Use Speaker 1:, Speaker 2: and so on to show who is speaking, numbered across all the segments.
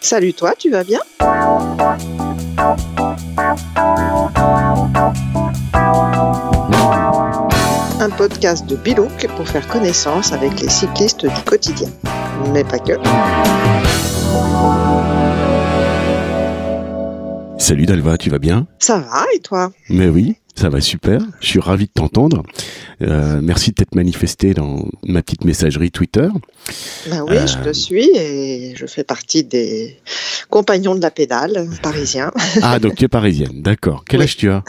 Speaker 1: Salut toi, tu vas bien? Un podcast de Bilouk pour faire connaissance avec les cyclistes du quotidien. Mais pas que.
Speaker 2: Salut Dalva, tu vas bien?
Speaker 1: Ça va et toi?
Speaker 2: Mais oui, ça va super. Je suis ravi de t'entendre. Euh, merci de t'être manifesté dans ma petite messagerie Twitter.
Speaker 1: Ben oui, je te suis et je fais partie des compagnons de la pédale parisiens.
Speaker 2: Ah, donc tu es parisienne, d'accord. Quel
Speaker 1: Oui.
Speaker 2: âge tu as?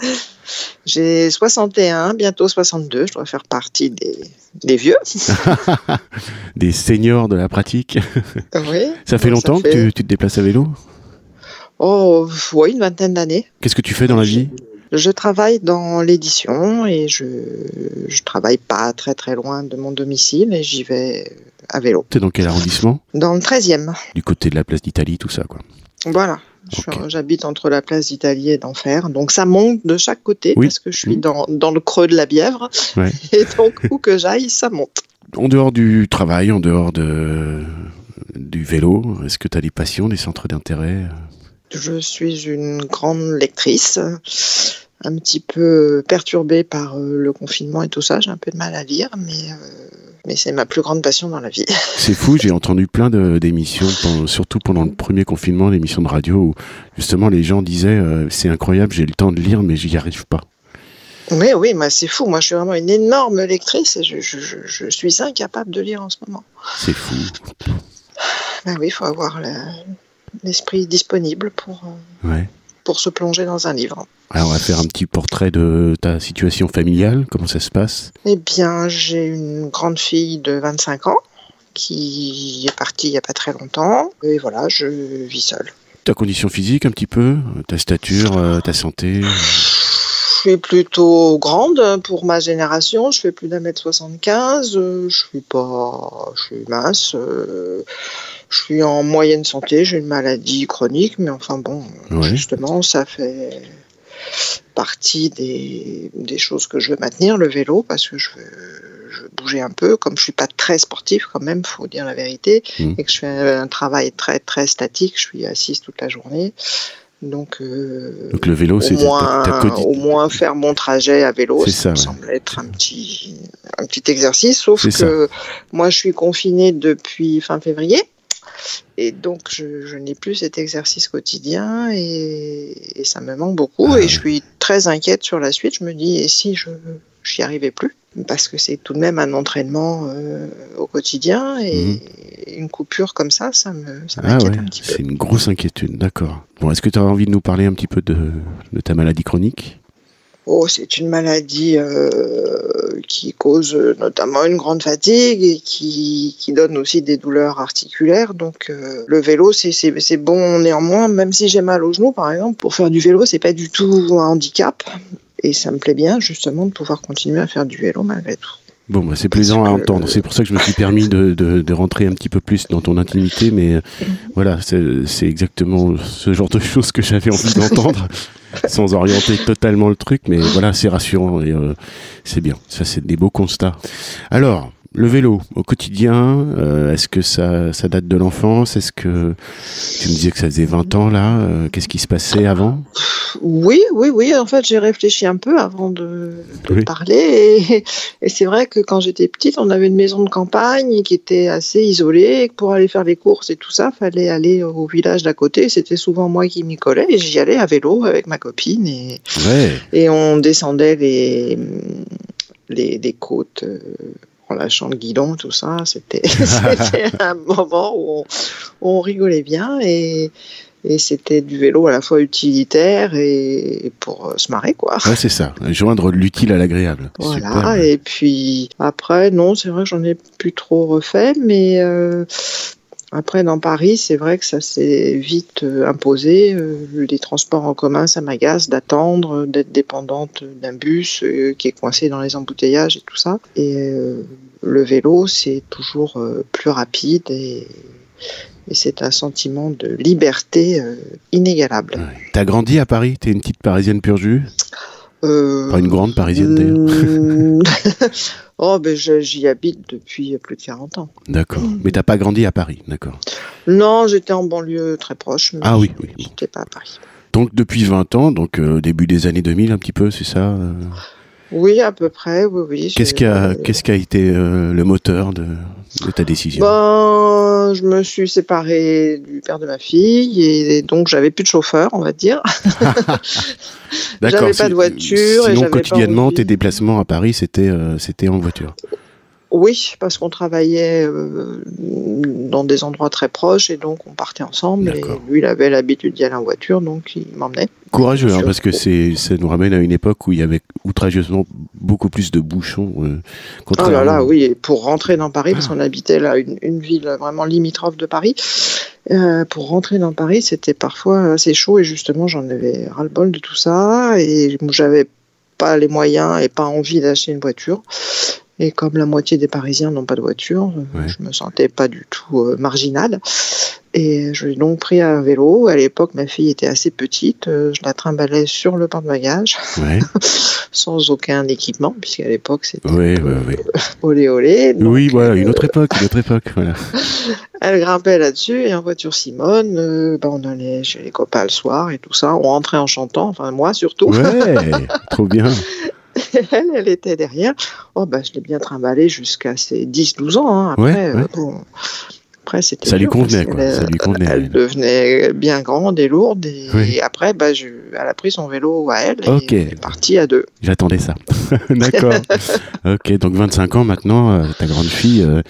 Speaker 1: J'ai 61, bientôt 62, je dois faire partie des, des vieux.
Speaker 2: Des seniors de la pratique.
Speaker 1: Oui.
Speaker 2: Ça fait longtemps
Speaker 1: fait-
Speaker 2: que tu, tu te déplaces à vélo?
Speaker 1: Oh, oui, une vingtaine d'années.
Speaker 2: Qu'est-ce que tu fais dans la vie?
Speaker 1: Je travaille dans l'édition et je, je travaille pas très très loin de mon domicile et j'y vais à vélo.
Speaker 2: Tu es dans quel arrondissement
Speaker 1: Dans le 13e.
Speaker 2: Du côté de la place d'Italie, tout ça, quoi.
Speaker 1: Voilà. J'habite entre la place d'Italie et d'Enfer. Donc ça monte de chaque côté
Speaker 2: Oui.
Speaker 1: parce que je suis
Speaker 2: Mhm.
Speaker 1: dans, dans le creux de la Bièvre.
Speaker 2: Ouais.
Speaker 1: Et donc où que j'aille, ça monte.
Speaker 2: En dehors du travail, en dehors de, du vélo, est-ce que tu as des passions, des centres d'intérêt?
Speaker 1: Je suis une grande lectrice, un petit peu perturbée par euh, le confinement et tout ça. J'ai un peu de mal à lire, mais, euh, mais c'est ma plus grande passion dans la vie.
Speaker 2: C'est fou, j'ai entendu plein d'émissions, surtout pendant le premier confinement, d'émissions de radio où justement les gens disaient euh, c'est incroyable, j'ai le temps de lire mais j'y arrive pas.
Speaker 1: Oui, oui, moi c'est fou. Moi je suis vraiment une énorme lectrice et je, je- je- je suis incapable de lire en ce moment.
Speaker 2: C'est fou.
Speaker 1: Ben oui, il faut avoir l'esprit disponible pour, euh,
Speaker 2: Ouais.
Speaker 1: Pour se plonger dans un livre.
Speaker 2: Alors on va faire un petit portrait de ta situation familiale, comment ça se passe?
Speaker 1: Eh bien, j'ai une grande fille de 25 ans qui est partie il n'y a pas très longtemps. Et voilà, je vis seule.
Speaker 2: Ta condition physique un petit peu, ta stature, euh, ta santé?
Speaker 1: Je suis plutôt grande pour ma génération. Je fais plus d'un mètre 75. euh, Je suis pas, je suis mince. Euh, Je suis en moyenne santé. J'ai une maladie chronique, mais enfin bon,
Speaker 2: Ouais.
Speaker 1: justement, ça fait partie des, des choses que je veux maintenir, le vélo, parce que je veux, je veux bouger un peu. Comme je suis pas très sportif, quand même, faut dire la vérité,
Speaker 2: Mm.
Speaker 1: et que je fais un travail très très statique. Je suis assise toute la journée. Donc, euh,
Speaker 2: Donc le vélo, c'est ta,
Speaker 1: moins,
Speaker 2: ta
Speaker 1: au moins faire mon trajet à vélo, ça,
Speaker 2: ça,
Speaker 1: me
Speaker 2: ouais.
Speaker 1: semble être un petit, un petit exercice. Sauf que moi, je suis confinée depuis fin février. Et donc, je, je n'ai plus cet exercice quotidien et, et ça me manque beaucoup.
Speaker 2: Ah
Speaker 1: et
Speaker 2: ouais.
Speaker 1: je suis très inquiète sur la suite. Je me dis, et si je n'y arrivais plus? Parce que c'est tout de même un entraînement euh, au quotidien et une coupure comme ça, ça me ça
Speaker 2: Mhm. Ah ouais,
Speaker 1: un petit peu.
Speaker 2: c'est une grosse inquiétude, d'accord. Bon, est-ce que tu as envie de nous parler un petit peu de, de ta maladie chronique?
Speaker 1: Oh, c'est une maladie euh, qui cause euh, notamment une grande fatigue et qui, qui donne aussi des douleurs articulaires. Donc euh, le vélo, c'est- bon néanmoins, même si j'ai mal au genou par exemple, pour faire du vélo, c'est pas du tout un handicap. Et ça me plaît bien justement de pouvoir continuer à faire du vélo malgré tout.
Speaker 2: Bon, bah, c'est plaisant à entendre. C'est pour ça que je me suis permis de, de, de rentrer un petit peu plus dans ton intimité, mais euh, voilà, c'est c'est exactement ce genre de choses que j'avais envie d'entendre, sans orienter totalement le truc, mais voilà, c'est rassurant et euh, c'est bien. Ça, c'est des beaux constats. Alors, le vélo au quotidien, euh, est-ce que ça, ça date de l'enfance? Est-ce que tu me disais que ça faisait 20 ans là Euh, Qu'est-ce qui se passait avant?
Speaker 1: Oui, oui, oui. En fait, j'ai réfléchi un peu avant de, de
Speaker 2: Oui.
Speaker 1: parler. Et, et c'est vrai que quand j'étais petite, on avait une maison de campagne qui était assez isolée. Et pour aller faire les courses et tout ça, fallait aller au village d'à côté. C'était souvent moi qui m'y collais. Et j'y allais à vélo avec ma copine. Et,
Speaker 2: Ouais,
Speaker 1: et on descendait les, les, les côtes. euh, en lâchant le guidon, tout ça, c'était un moment où on, rigolait bien et, et c'était du vélo à la fois utilitaire et pour euh, se marrer, quoi.
Speaker 2: ouais c'est ça. Joindre l'utile à l'agréable.
Speaker 1: Voilà,
Speaker 2: Super.
Speaker 1: et puis après, non, c'est vrai que j'en ai plus trop refait, mais euh, après, dans Paris, c'est vrai que ça s'est vite euh, imposé. Euh, les transports en commun, ça m'agace d'attendre, d'être dépendante d'un bus qui est coincé dans les embouteillages et tout ça. Et le vélo, c'est toujours euh, plus rapide et, et c'est un sentiment de liberté euh, inégalable.
Speaker 2: Ouais. T'as grandi à Paris? T'es une petite parisienne pur jus?
Speaker 1: Euh,
Speaker 2: Pas une grande parisienne d'ailleurs.
Speaker 1: Oh, ben j'y habite depuis plus de 40 ans.
Speaker 2: D'accord. Mais t'as pas grandi à Paris, d'accord.
Speaker 1: Non, j'étais en banlieue très proche.
Speaker 2: ah oui, oui.
Speaker 1: J'étais pas à Paris.
Speaker 2: Donc depuis 20 ans, donc euh, début des années 2000 un petit peu, c'est ça
Speaker 1: Oui, à peu près, oui, oui.
Speaker 2: Qu'est-ce qui a, qu'est-ce qui a été euh, le moteur de, de ta décision?
Speaker 1: Ben, Je me suis séparée du père de ma fille et donc j'avais plus de chauffeur, on va dire.
Speaker 2: D'accord.
Speaker 1: J'avais pas de voiture.
Speaker 2: Sinon,
Speaker 1: et
Speaker 2: quotidiennement,
Speaker 1: pas envie-
Speaker 2: tes déplacements à Paris, c'était euh, c'était en voiture.
Speaker 1: Oui, parce qu'on travaillait euh, dans des endroits très proches et donc on partait ensemble. Et lui, il avait l'habitude d'y aller en voiture, donc il m'emmenait.
Speaker 2: Courageux, hein, parce que c'est ça nous ramène à une époque où il y avait outrageusement beaucoup plus de bouchons. euh,
Speaker 1: Oh là là, oui, et pour rentrer dans Paris, parce
Speaker 2: Ah.
Speaker 1: qu'on habitait là, une, une ville vraiment limitrophe de Paris, euh, pour rentrer dans Paris, c'était parfois assez chaud et justement, j'en avais ras-le-bol de tout ça et j'avais pas les moyens et pas envie d'acheter une voiture. Et comme la moitié des Parisiens n'ont pas de voiture, euh,
Speaker 2: Ouais.
Speaker 1: je me sentais pas du tout euh, marginale. Et je l'ai donc pris un vélo. À l'époque, ma fille était assez petite. euh, je la trimballais sur le porte-bagages
Speaker 2: Ouais,
Speaker 1: sans aucun équipement, puisqu'à l'époque, c'était
Speaker 2: ouais, ouais, ouais.
Speaker 1: olé olé. Donc,
Speaker 2: Oui, voilà, une
Speaker 1: euh,
Speaker 2: autre époque, une autre époque. Voilà.
Speaker 1: Elle grimpait là-dessus et en voiture Simone, euh, bah, on allait chez les copains le soir et tout ça. On rentrait en chantant, enfin moi surtout.
Speaker 2: Ouais, trop bien.
Speaker 1: elle, elle était derrière. Oh bah je l'ai bien trimballée jusqu'à ses 10-12 ans. hein. Après,
Speaker 2: Ouais, ouais.
Speaker 1: euh, bon, après c'était
Speaker 2: Ça lui convenait, quoi.
Speaker 1: qu'elle,
Speaker 2: Ça lui convenait,
Speaker 1: Elle
Speaker 2: elle.
Speaker 1: devenait bien grande et lourde et,
Speaker 2: Oui.
Speaker 1: et après bah, je, elle a pris son vélo à elle et est parti à deux.
Speaker 2: J'attendais ça. D'accord. ok, donc 25 ans maintenant, euh, ta grande fille, euh,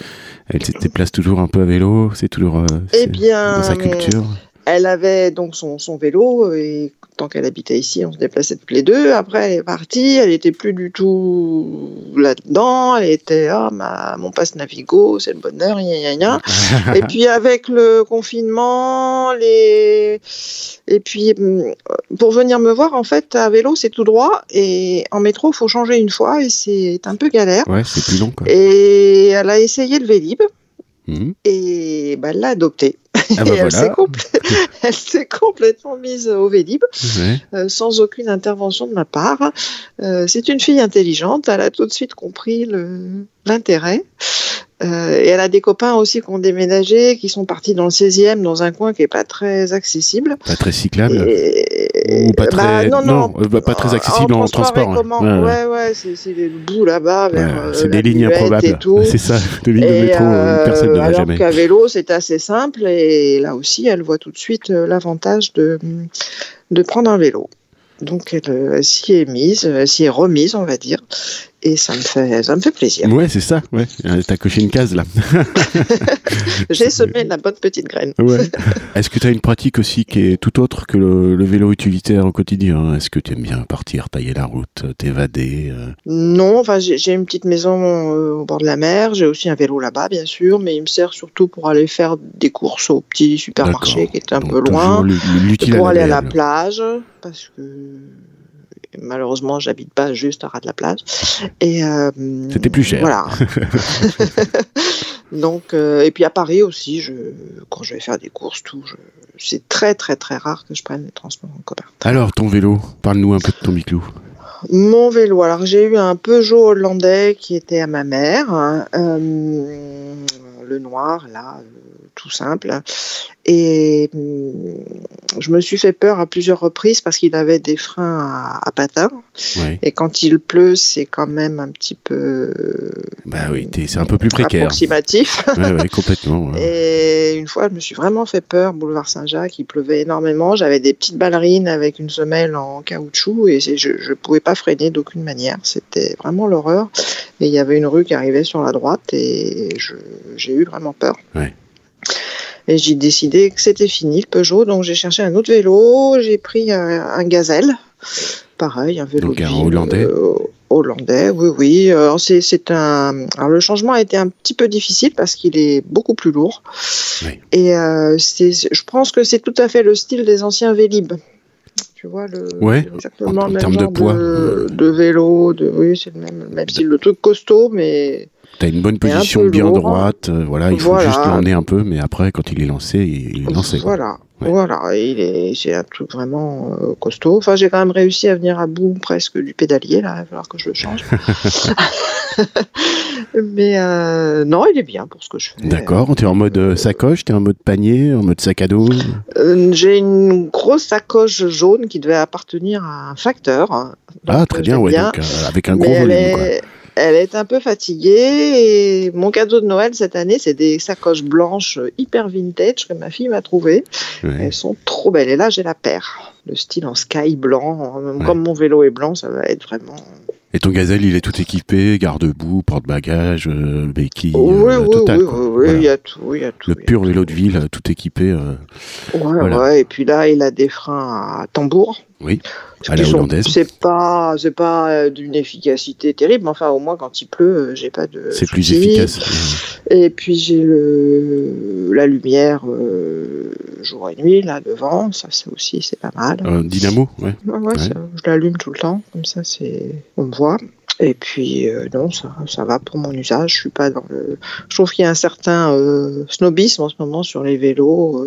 Speaker 2: elle se déplace toujours un peu à vélo, c'est toujours euh,
Speaker 1: Eh bien,
Speaker 2: dans sa culture.
Speaker 1: Elle avait donc son, son vélo et tant qu'elle habitait ici, on se déplaçait toutes les deux. Après, elle est partie, elle était plus du tout là-dedans. Elle était ah ma, mon passe Navigo, c'est le bonheur, gna gna gna. et puis avec le confinement, les et puis hum, pour venir me voir, en fait, à vélo c'est tout droit et en métro faut changer une fois et c'est un peu galère.
Speaker 2: Ouais, c'est plus long, quoi.
Speaker 1: Et elle a essayé le Vélib
Speaker 2: Mhm.
Speaker 1: et bah, elle l'a adopté.
Speaker 2: Ah bah
Speaker 1: et elle s'est elle complètement mise au Vélib,
Speaker 2: Ouais.
Speaker 1: euh, sans aucune intervention de ma part. Euh, c'est une fille intelligente, elle a tout de suite compris le- l'intérêt. Euh, et elle a des copains aussi qui ont déménagé, qui sont partis dans le 16e, dans un coin qui est pas très accessible.
Speaker 2: Pas très cyclable.
Speaker 1: Et-
Speaker 2: Ou pas très,
Speaker 1: Bah, non, non,
Speaker 2: bah, pas très accessible en, transport.
Speaker 1: et
Speaker 2: ouais.
Speaker 1: comment-
Speaker 2: Ouais, ouais.
Speaker 1: ouais, ouais, c'est c'est le bout là-bas vers.
Speaker 2: Ouais, c'est des lignes improbables. C'est ça, des lignes de métro, personne ne va
Speaker 1: alors
Speaker 2: jamais.
Speaker 1: qu'à vélo, c'est assez simple et là aussi, elle voit tout de suite euh, l'avantage de, de prendre un vélo. Donc elle, euh, elle s'y est mise, elle s'y est remise, on va dire, et ça me fait, ça me fait plaisir.
Speaker 2: Ouais, c'est ça. Ouais, Euh, t'as coché une case là.
Speaker 1: J'ai semé la bonne petite graine.
Speaker 2: Ouais. Est-ce que tu as une pratique aussi qui est tout autre que le, le vélo utilitaire au quotidien? Est-ce que tu aimes bien partir, tailler la route, t'évader euh?
Speaker 1: Non, enfin j'ai une petite maison euh, au bord de la mer, j'ai aussi un vélo là-bas, bien sûr, mais il me sert surtout pour aller faire des courses au petit supermarché qui est un
Speaker 2: Donc,
Speaker 1: peu loin. pour aller à la plage, parce que malheureusement, j'habite pas juste à ras de la plage. Et euh,
Speaker 2: C'était plus cher.
Speaker 1: Voilà. Donc, euh, et puis à Paris aussi, je, quand je vais faire des courses, tout, c'est très très très rare que je prenne les transports en commun.
Speaker 2: Alors, ton vélo, parle-nous un peu de ton biclou.
Speaker 1: Mon vélo, alors j'ai eu un Peugeot hollandais qui était à ma mère, hein, euh, le noir là, tout simple. Et hum, je me suis fait peur à plusieurs reprises parce qu'il avait des freins à, à patins. Et quand il pleut, c'est quand même un petit peu
Speaker 2: Bah oui, c'est un peu plus précaire.
Speaker 1: approximatif.
Speaker 2: Ouais, ouais, complètement. ouais.
Speaker 1: Et une fois, je me suis vraiment fait peur, boulevard Saint-Jacques, il pleuvait énormément. J'avais des petites ballerines avec une semelle en caoutchouc et je ne pouvais pas freiner d'aucune manière. C'était vraiment l'horreur. Et il y avait une rue qui arrivait sur la droite et j'ai eu vraiment peur.
Speaker 2: Ouais.
Speaker 1: Et j'ai décidé que c'était fini le Peugeot, donc j'ai cherché un autre vélo. J'ai pris un, un Gazelle, pareil, un vélo
Speaker 2: Donc un Hollandais.
Speaker 1: euh, hollandais, oui, oui. Alors, c'est, c'est un. Alors le changement a été un petit peu difficile parce qu'il est beaucoup plus lourd.
Speaker 2: Oui.
Speaker 1: Et euh, c'est, je pense que c'est tout à fait le style des anciens Vélib. Tu vois le.
Speaker 2: Ouais,
Speaker 1: exactement
Speaker 2: en- en
Speaker 1: le même
Speaker 2: termes de
Speaker 1: genre
Speaker 2: poids.
Speaker 1: de, de vélo, de oui, c'est le même, même style, le truc costaud, mais
Speaker 2: T'as une bonne
Speaker 1: un
Speaker 2: position bien
Speaker 1: lourd.
Speaker 2: droite. euh, voilà, il faut
Speaker 1: Voilà.
Speaker 2: juste l'emmener un peu, mais après, quand il est lancé, il, est lancé. quoi.
Speaker 1: Voilà. Voilà, il est, c'est un truc vraiment euh, costaud. Enfin, j'ai quand même réussi à venir à bout presque du pédalier, là, il va falloir que je le change. Mais euh, non, il est bien pour ce que je fais.
Speaker 2: D'accord, tu es en mode euh, sacoche, tu es en mode panier, en mode sac à dos?
Speaker 1: J'ai une grosse sacoche jaune qui devait appartenir à un facteur.
Speaker 2: ah, très bien, ouais, donc, avec un gros volume. Quoi.
Speaker 1: Elle est un peu fatiguée et mon cadeau de Noël cette année, c'est des sacoches blanches hyper vintage que ma fille m'a trouvées. Elles sont trop belles. Et là, j'ai la paire. Le style en sky blanc. Comme mon vélo est blanc, ça va être vraiment
Speaker 2: et ton gazelle, il est tout équipé, garde-boue, porte-bagages, euh, béquille,
Speaker 1: oui, euh, oui, total. Oui, il y a tout, il y a tout.
Speaker 2: Le pur vélo de ville, tout équipé. Euh,
Speaker 1: ouais, ouais, et puis là, il a des freins à tambour.
Speaker 2: Oui, à la hollandaise.
Speaker 1: C'est pas, c'est pas d'une efficacité terrible, mais enfin, au moins, quand il pleut, j'ai pas de.
Speaker 2: C'est plus efficace.
Speaker 1: Et puis, j'ai le, la lumière jour et nuit, là, devant, ça, c'est aussi, c'est pas mal.
Speaker 2: dynamo, ouais.
Speaker 1: Ouais, ouais, je l'allume tout le temps, comme ça, c'est, on me et puis euh, non, ça, va pour mon usage. Je suis pas dans le. Je trouve qu'il y a un certain euh, snobisme en ce moment sur les vélos.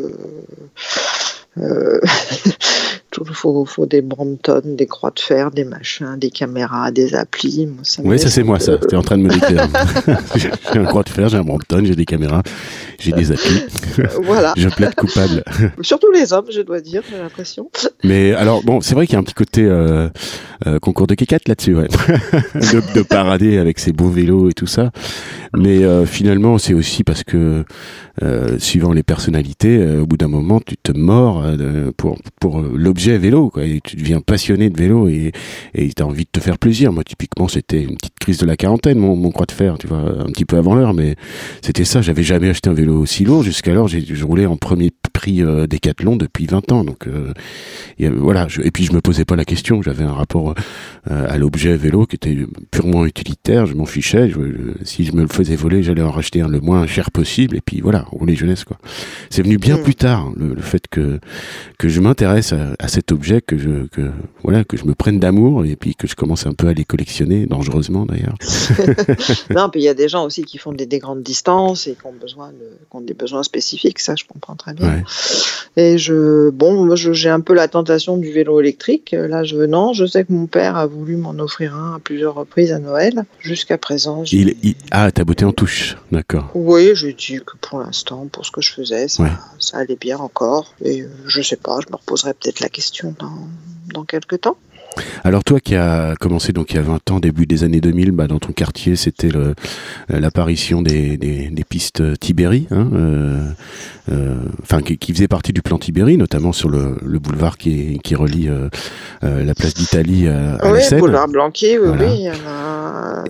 Speaker 1: Euh, il faut, faut, des Brompton, des croix de fer, des machins, des caméras, des applis.
Speaker 2: oui, ça c'est moi, ça. Tu es en train de me décrire. j'ai un croix de fer, j'ai un Brompton, j'ai des caméras, j'ai des applis.
Speaker 1: voilà.
Speaker 2: je plaide coupable.
Speaker 1: Surtout les hommes, je dois dire, j'ai l'impression.
Speaker 2: Mais alors, bon, c'est vrai qu'il y a un petit côté euh, euh, concours de kékette là-dessus, ouais. de, de, parader avec ses beaux vélos et tout ça. Mais euh, finalement, c'est aussi parce que, suivant les personnalités, au bout d'un moment, tu te mords pour, pour l'objet vélo, quoi. Tu deviens passionné de vélo et et t'as envie de te faire plaisir. Moi, typiquement, c'était une petite crise de la quarantaine, mon, mon croix de fer, tu vois, un petit peu avant l'heure, mais c'était ça. J'avais jamais acheté un vélo aussi lourd. Jusqu'alors, j'ai je roulais en premier prix euh, Décathlon depuis 20 ans. Donc euh, voilà. et puis je me posais pas la question. J'avais un rapport euh, à l'objet vélo qui était purement utilitaire. Je m'en fichais. si je me le faisais voler, j'allais en racheter un le moins cher possible. Et puis voilà, rouler jeunesse quoi. C'est venu bien mmh. plus tard le, fait que que je m'intéresse à, à cet objet que je que voilà que je me prenne d'amour et puis que je commence un peu à les collectionner dangereusement d'ailleurs.
Speaker 1: non, puis il y a des gens aussi qui font des, des, grandes distances et qui ont besoin de, qui ont des besoins spécifiques, ça je comprends très bien. Et je bon, moi j'ai un peu la tentation du vélo électrique. Là, je non, je sais que mon père a voulu m'en offrir un à plusieurs reprises à Noël. Jusqu'à présent,
Speaker 2: il, il, ah, t'as beauté en touche, d'accord.
Speaker 1: Oui, j'ai dit que pour l'instant, pour ce que je faisais, ça, ça allait bien encore. Et euh, je sais pas, je me reposerai peut-être la question dans, dans quelques temps.
Speaker 2: Alors toi qui as commencé donc il y a 20 ans, début des années 2000, bah, dans ton quartier, c'était l'apparition des, des, des, pistes Tibéri, hein, euh, euh, enfin qui, qui, faisait partie du plan Tibéri, notamment sur le, le boulevard qui, qui relie euh, euh la place d'Italie à, à
Speaker 1: oui,
Speaker 2: la Seine.
Speaker 1: boulevard Blanqui, oui,
Speaker 2: voilà.
Speaker 1: oui.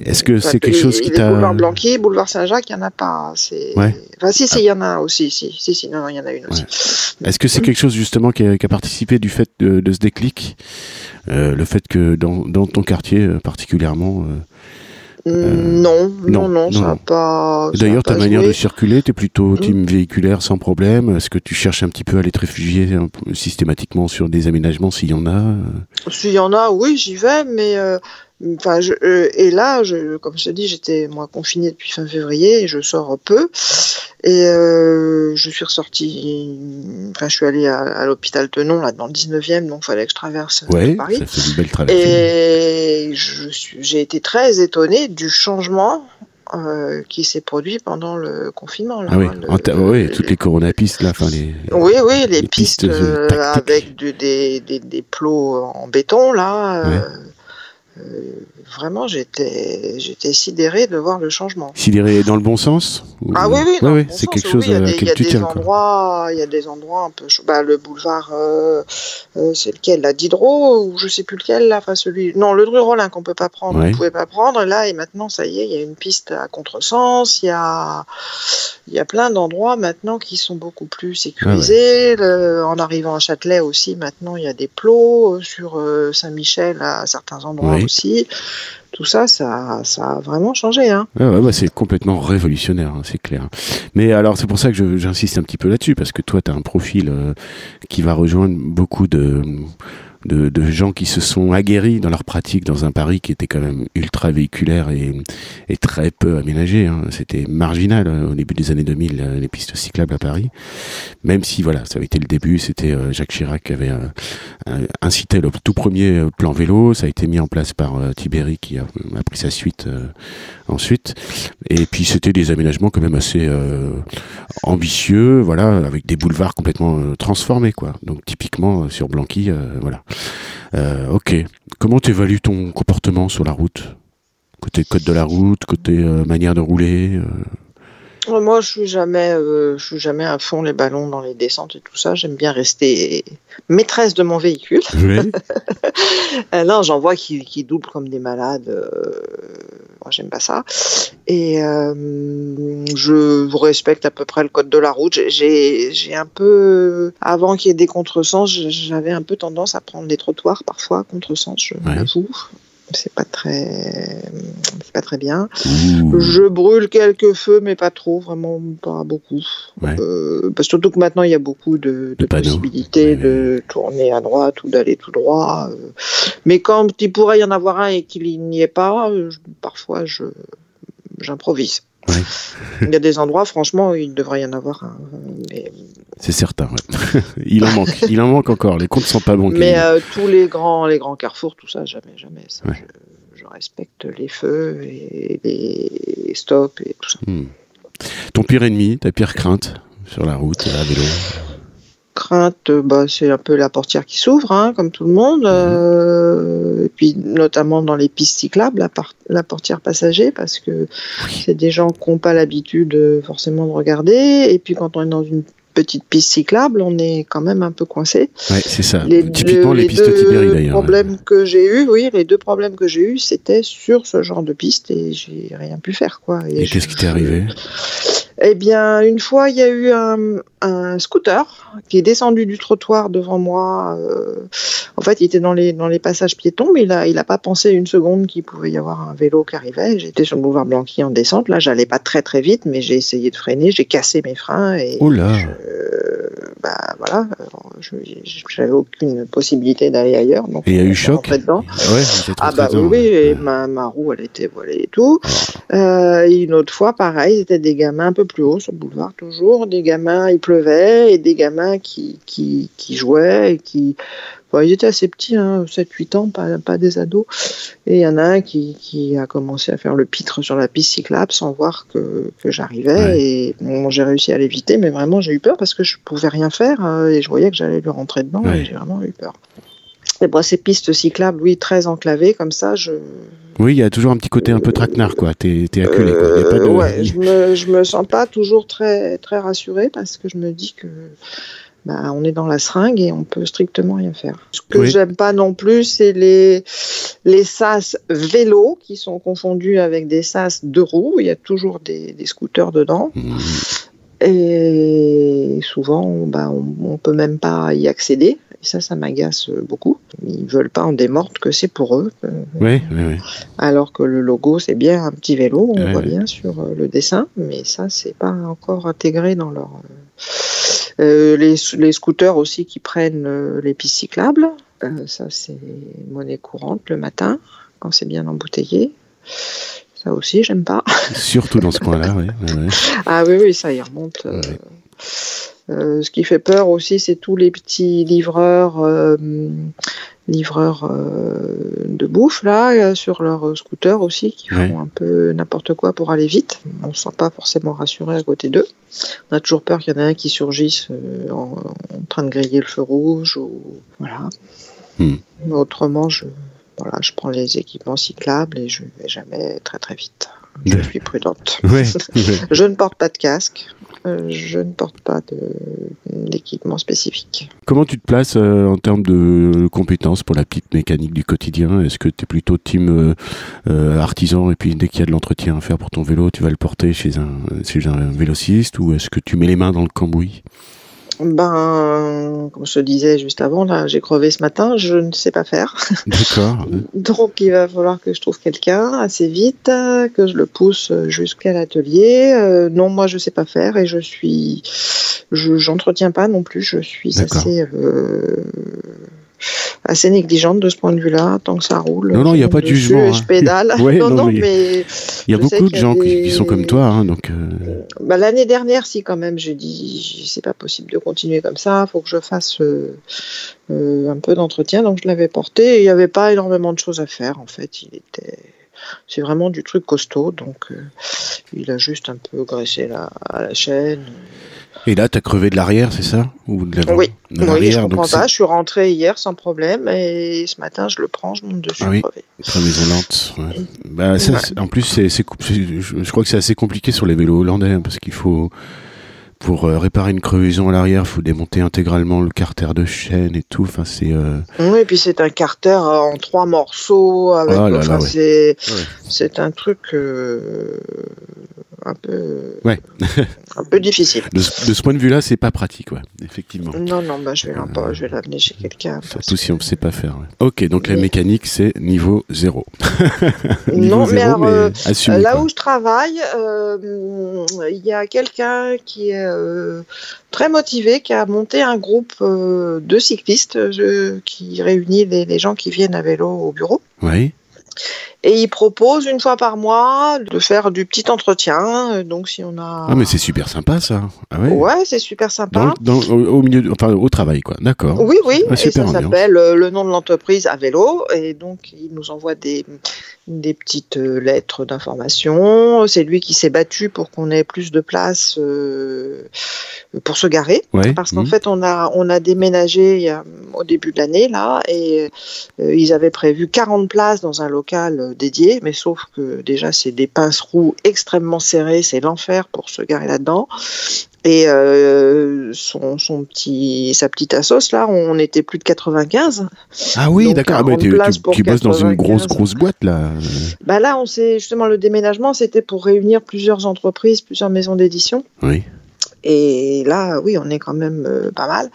Speaker 2: Est-ce que c'est quelque chose qui t'a...
Speaker 1: Boulevard Blanqui, boulevard Saint-Jacques, il n'y en a pas.
Speaker 2: Ouais.
Speaker 1: Enfin si, si, il y en a aussi, si, si, si, non, non, il y en a une aussi.
Speaker 2: Ouais. Est-ce que c'est quelque chose justement qui a, qui a participé du fait de, de ce déclic? euh, le fait que dans, dans ton quartier euh, particulièrement
Speaker 1: euh, non, non, non, ça n'a pas.
Speaker 2: D'ailleurs, ta manière de circuler, tu es plutôt team véhiculaire sans problème. Est-ce que tu cherches un petit peu à aller te réfugier systématiquement sur des aménagements s'il y en a
Speaker 1: S'il y en a, oui, j'y vais, mais euh, Enfin, je, euh, et là, je, comme je te dis, j'étais moi confinée depuis fin février et je sors peu. Et euh, je suis ressortie. Enfin, je suis allée à, à l'hôpital Tenon, là, dans le 19e, donc il fallait que je traverse
Speaker 2: euh, ouais,
Speaker 1: Paris.
Speaker 2: Ça fait une belle traversée.
Speaker 1: Et j'ai été très étonnée du changement euh, qui s'est produit pendant le confinement. Là,
Speaker 2: ah oui, le, oui, toutes les coronapistes là, les.
Speaker 1: Oui, oui, les, les pistes, pistes euh, avec de, des, des, des, plots en béton là. Ouais. Euh, vraiment, j'étais, j'étais sidéré de voir le changement.
Speaker 2: Sidéré dans le bon sens
Speaker 1: Ah oui, oui,
Speaker 2: ouais, ouais, c'est quelque chose
Speaker 1: oui,
Speaker 2: à laquelle tu tiens.
Speaker 1: Endroits, il y a des endroits un peu. Bah, le boulevard, euh, euh, c'est lequel La Diderot ou je sais plus lequel là, enfin celui. Non, le Dru Rollin qu'on peut pas prendre, ouais. on pouvait pas prendre. Là et maintenant, ça y est, il y a une piste à contresens. Il y a, il y a plein d'endroits maintenant qui sont beaucoup plus sécurisés. Ah le, en arrivant à Châtelet aussi, maintenant il y a des plots sur euh, Saint-Michel à certains endroits aussi. Tout ça, ça, ça a vraiment changé. Hein.
Speaker 2: Ouais, bah c'est complètement révolutionnaire, hein, c'est clair. Mais alors, c'est pour ça que j'insiste un petit peu là-dessus, parce que toi, tu as un profil euh, qui va rejoindre beaucoup de de, gens qui se sont aguerris dans leur pratique dans un Paris qui était quand même ultra véhiculaire et, très peu aménagé. Hein. C'était marginal euh, au début des années 2000 euh, les pistes cyclables à Paris. Même si voilà, ça avait été le début, c'était euh, Jacques Chirac qui avait incité le tout premier plan vélo. Ça a été mis en place par Tibéri qui a, a, pris sa suite ensuite. Et puis c'était des aménagements quand même assez ambitieux, voilà, avec des boulevards complètement transformés quoi. Donc typiquement sur Blanqui, voilà. Euh, ok. Comment tu évalues ton comportement sur la route? Côté code de la route, côté euh, manière de rouler
Speaker 1: euh Moi, je suis jamais, je suis jamais à fond les ballons dans les descentes et tout ça. J'aime bien rester maîtresse de mon véhicule. Oui. non, j'en vois qui, qui, doublent comme des malades. moi, j'aime pas ça. Et je respecte à peu près le code de la route. J'ai un peu, avant qu'il y ait des contresens, j'avais un peu tendance à prendre des trottoirs parfois, contresens, je m'avoue. C'est pas très, c'est pas très bien. Je brûle quelques feux, mais pas trop, vraiment pas beaucoup. Euh, parce que surtout que maintenant il y a beaucoup de, possibilités de tourner à droite ou d'aller tout droit. Euh. Mais quand il pourrait y en avoir un et qu'il n'y ait pas, parfois je, j'improvise. Il y a des endroits, franchement, où il devrait y en avoir.
Speaker 2: C'est certain, il en manque. il en manque encore. Les comptes sont pas bons.
Speaker 1: Mais euh, tous les grands, les grands carrefours, tout ça, jamais, jamais. je, respecte les feux et les stops et tout ça. Hmm.
Speaker 2: Ton pire ennemi, ta pire crainte sur la route, à vélo
Speaker 1: crainte, bah, c'est un peu la portière qui s'ouvre, hein, comme tout le monde. Mhm. Euh, et puis notamment dans les pistes cyclables, la, la portière passager, parce que c'est des gens qui n'ont pas l'habitude euh, forcément de regarder. Et puis quand on est dans une petite piste cyclable, on est quand même un peu coincé.
Speaker 2: Ouais, c'est ça. Les, Typiquement les, pistes Tibéri d'ailleurs.
Speaker 1: problèmes que j'ai eu, oui, les deux problèmes que j'ai eu, c'était sur ce genre de piste et j'ai rien pu faire quoi.
Speaker 2: Et, qu'est-ce qui t'est arrivé?
Speaker 1: Eh bien, une fois, il y a eu un, un, scooter qui est descendu du trottoir devant moi. Euh, en fait, il était dans les dans les passages piétons, mais il a il a pas pensé une seconde qu'il pouvait y avoir un vélo qui arrivait. J'étais sur le boulevard Blanqui en descente. Là, j'allais pas très très vite, mais j'ai essayé de freiner. J'ai cassé mes freins et.
Speaker 2: Oula.
Speaker 1: Euh, bah voilà, j'avais aucune possibilité d'aller ailleurs.
Speaker 2: Donc et il y a eu choc.
Speaker 1: Dedans. ah bah oui, oui et ma, ma, roue elle était voilée et tout. Euh, et une autre fois, pareil, c'était des gamins un peu plus haut sur le boulevard toujours, des gamins, il pleuvait et des gamins qui qui, qui jouaient et qui ils étaient assez petits, hein, 7-8 ans, pas, pas, des ados. Et il y en a un qui, qui, a commencé à faire le pitre sur la piste cyclable sans voir que, que j'arrivais. Et bon, j'ai réussi à l'éviter, mais vraiment j'ai eu peur parce que je pouvais rien faire euh, et je voyais que j'allais lui rentrer dedans et j'ai vraiment eu peur. Et bon, ces pistes cyclables, oui, très enclavées, comme ça, je.
Speaker 2: Oui, il y a toujours un petit côté un peu traquenard, quoi. T'es es acculé, quoi. Y a pas de...
Speaker 1: Ouais, je me, je me sens pas toujours très, très rassurée parce que je me dis que bah, on est dans la seringue et on peut strictement rien faire. Ce que j'aime pas non plus, c'est les, les sas vélos qui sont confondus avec des sas de roues. Il y a toujours des, des scooters dedans. Mmh. Et souvent, bah, on, on peut même pas y accéder. Et ça, ça m'agace beaucoup. Ils veulent pas en démordre que c'est pour eux.
Speaker 2: Oui, oui, oui.
Speaker 1: Alors que le logo, c'est bien un petit vélo, on voit bien sur euh, le dessin, mais ça, c'est pas encore intégré dans leur. Euh, les, les, scooters aussi qui prennent euh, les pistes cyclables, euh, ça c'est monnaie courante le matin quand c'est bien embouteillé. Ça aussi, j'aime pas.
Speaker 2: Surtout dans ce coin-là, oui.
Speaker 1: Ah oui, oui, ça y remonte. Euh, ce qui fait peur aussi, c'est tous les petits livreurs, euh, livreurs euh, de bouffe là, sur leur scooter aussi, qui font un peu n'importe quoi pour aller vite. On ne se sent pas forcément rassuré à côté d'eux. On a toujours peur qu'il y en ait un qui surgisse en, train de griller le feu rouge ou voilà. Hmm. autrement, je voilà, je prends les équipements cyclables et je ne vais jamais très très vite. Je suis prudente. je ne porte pas de casque. Euh, je ne porte pas d'équipement spécifique.
Speaker 2: Comment tu te places euh, en termes de compétences pour la petite mécanique du quotidien? Est-ce que tu es plutôt team euh, artisan et puis dès qu'il y a de l'entretien à faire pour ton vélo, tu vas le porter chez un, chez un vélociste ou est-ce que tu mets les mains dans le cambouis?
Speaker 1: Ben, comme je te disais juste avant, là, j'ai crevé ce matin, je ne sais pas faire.
Speaker 2: D'accord.
Speaker 1: Donc, il va falloir que je trouve quelqu'un assez vite, que je le pousse jusqu'à l'atelier. Euh, non, moi, je sais pas faire et je suis, je j'entretiens pas non plus. Je suis assez, euh, assez négligente de ce point de vue-là, tant que ça roule.
Speaker 2: Non, non, il n'y a pas de jugement.
Speaker 1: Je pédale.
Speaker 2: Hein. Ouais,
Speaker 1: non,
Speaker 2: mais
Speaker 1: mais.
Speaker 2: Il y a
Speaker 1: je
Speaker 2: beaucoup de gens qui,
Speaker 1: des-
Speaker 2: qui sont comme toi, hein, donc. euh,
Speaker 1: Bah, L'année dernière, si quand même, j'ai dit c'est pas possible de continuer comme ça, faut que je fasse euh, euh, un peu d'entretien, donc je l'avais porté et il n'y avait pas énormément de choses à faire en fait. Il était, c'est vraiment du truc costaud, donc euh, il a juste un peu graissé la, à la chaîne.
Speaker 2: Et là, t'as crevé de l'arrière, c'est ça? Ou de
Speaker 1: Oui,
Speaker 2: De
Speaker 1: oui, je comprends
Speaker 2: donc
Speaker 1: pas. Je suis rentrée hier sans problème et ce matin je le prends, je monte dessus.
Speaker 2: Ah oui.
Speaker 1: crevé.
Speaker 2: lente. ouais. Bah, ça,
Speaker 1: Ouais.
Speaker 2: c'est- en plus, c'est- je crois que c'est assez compliqué sur les vélos hollandais hein, parce qu'il faut, pour euh, réparer une crevaison à l'arrière, il faut démonter intégralement le carter de chaîne et tout. Enfin, c'est. euh,
Speaker 1: Oui, et puis c'est un carter euh, en trois morceaux. Avec,
Speaker 2: là là,
Speaker 1: enfin,
Speaker 2: ouais.
Speaker 1: c'est,
Speaker 2: Ouais.
Speaker 1: c'est un truc euh, un peu,
Speaker 2: Ouais.
Speaker 1: un peu difficile.
Speaker 2: de, ce- de ce point de vue-là, c'est pas pratique, ouais, effectivement.
Speaker 1: Non, non, bah, je vais l'en- je vais l'amener chez quelqu'un.
Speaker 2: Surtout si
Speaker 1: que-
Speaker 2: on ne sait pas faire. ouais. Ok, donc la mécanique, c'est niveau zéro. niveau
Speaker 1: Non, mais
Speaker 2: zéro,
Speaker 1: alors,
Speaker 2: assumé,
Speaker 1: Là
Speaker 2: quoi.
Speaker 1: où je travaille, il y a quelqu'un qui est euh, très motivé, qui a monté un groupe euh, de cyclistes euh, qui réunit les, les gens qui viennent à vélo au bureau.
Speaker 2: Ouais.
Speaker 1: Et il propose une fois par mois de faire du petit entretien. Euh, Donc si on a...
Speaker 2: Ah, mais c'est super sympa, ça. Ah ouais.
Speaker 1: Ouais, c'est super sympa.
Speaker 2: Dans, dans- au, au milieu, de- enfin, au travail, quoi. D'accord.
Speaker 1: Oui, oui,
Speaker 2: Ah,
Speaker 1: et
Speaker 2: super
Speaker 1: ça s'appelle euh, le nom de l'entreprise à vélo, et donc il nous envoie des, des petites euh, lettres d'information. C'est lui qui s'est battu pour qu'on ait plus de place euh, pour se garer,
Speaker 2: Ouais.
Speaker 1: parce qu'en
Speaker 2: mhm.
Speaker 1: fait on a, on a déménagé au début de l'année là, et ils avaient prévu 40 places dans un local euh, dédié, mais sauf que déjà c'est des pinces roues extrêmement serrées, c'est l'enfer pour se garer là-dedans. Et euh, son, son petit, sa petite assos, là, on était plus de 95.
Speaker 2: Ah oui, d'accord. Ah,
Speaker 1: 40
Speaker 2: tu, tu- bosses dans une
Speaker 1: 95.
Speaker 2: grosse, grosse boîte, là.
Speaker 1: Bah là, on s'est justement le déménagement, c'était pour réunir plusieurs entreprises, plusieurs maisons d'édition.
Speaker 2: Oui.
Speaker 1: Et là, oui, on est quand même euh, pas mal.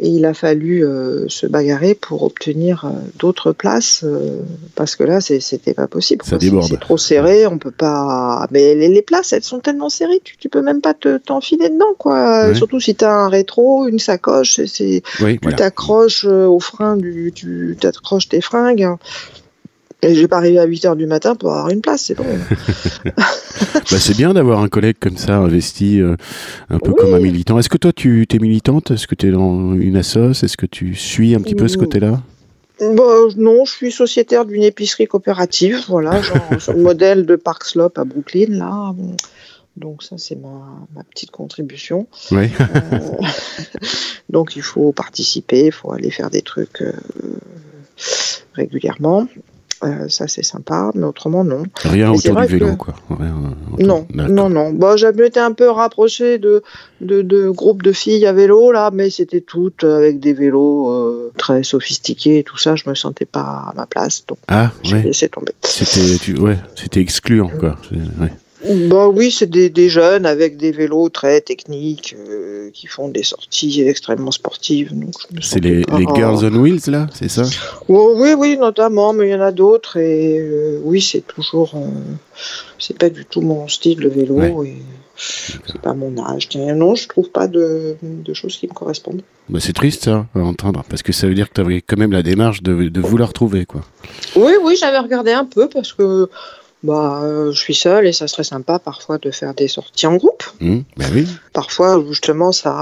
Speaker 1: Et il a fallu euh, se bagarrer pour obtenir euh, d'autres places euh, parce que là, c'était pas possible.
Speaker 2: Ça déborde.
Speaker 1: C'est trop serré, on peut pas. Mais les, les places, elles sont tellement serrées, tu, tu peux même pas te- t'enfiler dedans, quoi.
Speaker 2: Ouais.
Speaker 1: Surtout si tu as un rétro, une sacoche, c'est-
Speaker 2: Oui,
Speaker 1: tu
Speaker 2: voilà.
Speaker 1: t'accroches au frein, du, tu t'accroches tes fringues. Et j'ai pas arrivé à 8h du matin pour avoir une place, c'est bon.
Speaker 2: Bah, c'est bien d'avoir un collègue comme ça, investi, euh, un peu
Speaker 1: Oui.
Speaker 2: comme un militant. Est-ce que toi, tu es militante? Est-ce que tu es dans une assoce? Est-ce que tu suis un petit peu ce
Speaker 1: Ouh.
Speaker 2: côté-là?
Speaker 1: Bah, non, je suis sociétaire d'une épicerie coopérative, voilà, genre sur le modèle de Park Slope à Brooklyn, là. Bon. Donc ça, c'est ma, ma petite contribution.
Speaker 2: Oui.
Speaker 1: Euh, donc il faut participer, il faut aller faire des trucs euh, régulièrement. Euh, ça, c'est sympa, mais autrement, non.
Speaker 2: Rien
Speaker 1: Mais
Speaker 2: autour du vélo,
Speaker 1: que-
Speaker 2: quoi. Rien, euh, autour-
Speaker 1: Non, non, non. Bon, j'avais été un peu rapprochée de, de, de groupes de filles à vélo, là, mais c'était toutes avec des vélos euh, très sophistiqués et tout ça. Je me sentais pas à ma place, donc
Speaker 2: Ah,
Speaker 1: j'ai
Speaker 2: ouais.
Speaker 1: laissé tomber.
Speaker 2: C'était, tu, ouais, excluant, quoi. Ouais.
Speaker 1: Bah oui, c'est des, des jeunes avec des vélos très techniques euh, qui font des sorties extrêmement sportives.
Speaker 2: C'est les, les Girls on Wheels, là, c'est ça?
Speaker 1: Oh, oui, oui, notamment, mais il y en a d'autres et euh, oui, c'est toujours. euh, c'est pas du tout mon style le vélo
Speaker 2: Ouais.
Speaker 1: et c'est pas mon âge. Non, je trouve pas de, de choses qui me correspondent.
Speaker 2: bah, C'est triste, ça, à entendre, parce que ça veut dire que tu avais quand même la démarche de, de vouloir trouver, quoi.
Speaker 1: Oui, oui, j'avais regardé un peu parce que bah, euh, je suis seule et ça serait sympa parfois de faire des sorties en groupe.
Speaker 2: Hum, bah oui,
Speaker 1: Parfois, justement, ça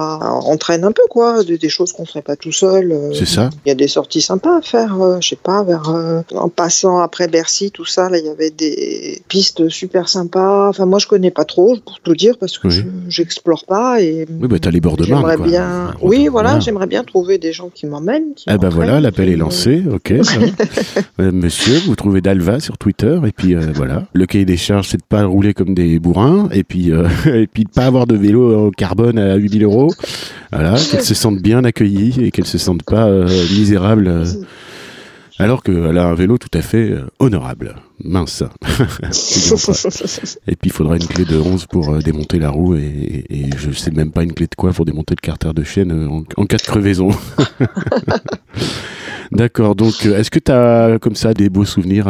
Speaker 1: entraîne un peu, quoi, des, des choses qu'on ferait pas tout seul. euh,
Speaker 2: c'est ça.
Speaker 1: Il y a des sorties sympas à faire, euh, je sais pas, vers, euh, en passant après Bercy, tout ça, là, il y avait des pistes super sympas. Enfin, moi, je connais pas trop, pour tout dire, parce que
Speaker 2: Oui.
Speaker 1: je j'explore pas et.
Speaker 2: Oui, bah, t'as les bords de Marne,
Speaker 1: J'aimerais
Speaker 2: quoi.
Speaker 1: bien.
Speaker 2: Enfin,
Speaker 1: Oui, voilà,
Speaker 2: voilà.
Speaker 1: j'aimerais bien trouver des gens qui m'emmènent.
Speaker 2: Ah bah voilà, l'appel est lancé, ok. Monsieur, vous trouvez Dalva sur Twitter, et puis euh, Le cahier des charges, c'est de pas rouler comme des bourrins, et puis euh, et puis de pas avoir de vélo en carbone à 8000 euros. Voilà, qu'elles se sentent bien accueillies et qu'elles se sentent pas euh, misérables. euh, alors qu'elle a un vélo tout à fait euh, honorable. Mince. Et puis il faudra une clé de 11 pour euh, démonter la roue et, et, et je sais même pas une clé de quoi pour démonter le carter de chaîne euh, en, en cas de crevaison. D'accord, donc euh, est-ce que tu as comme ça des beaux souvenirs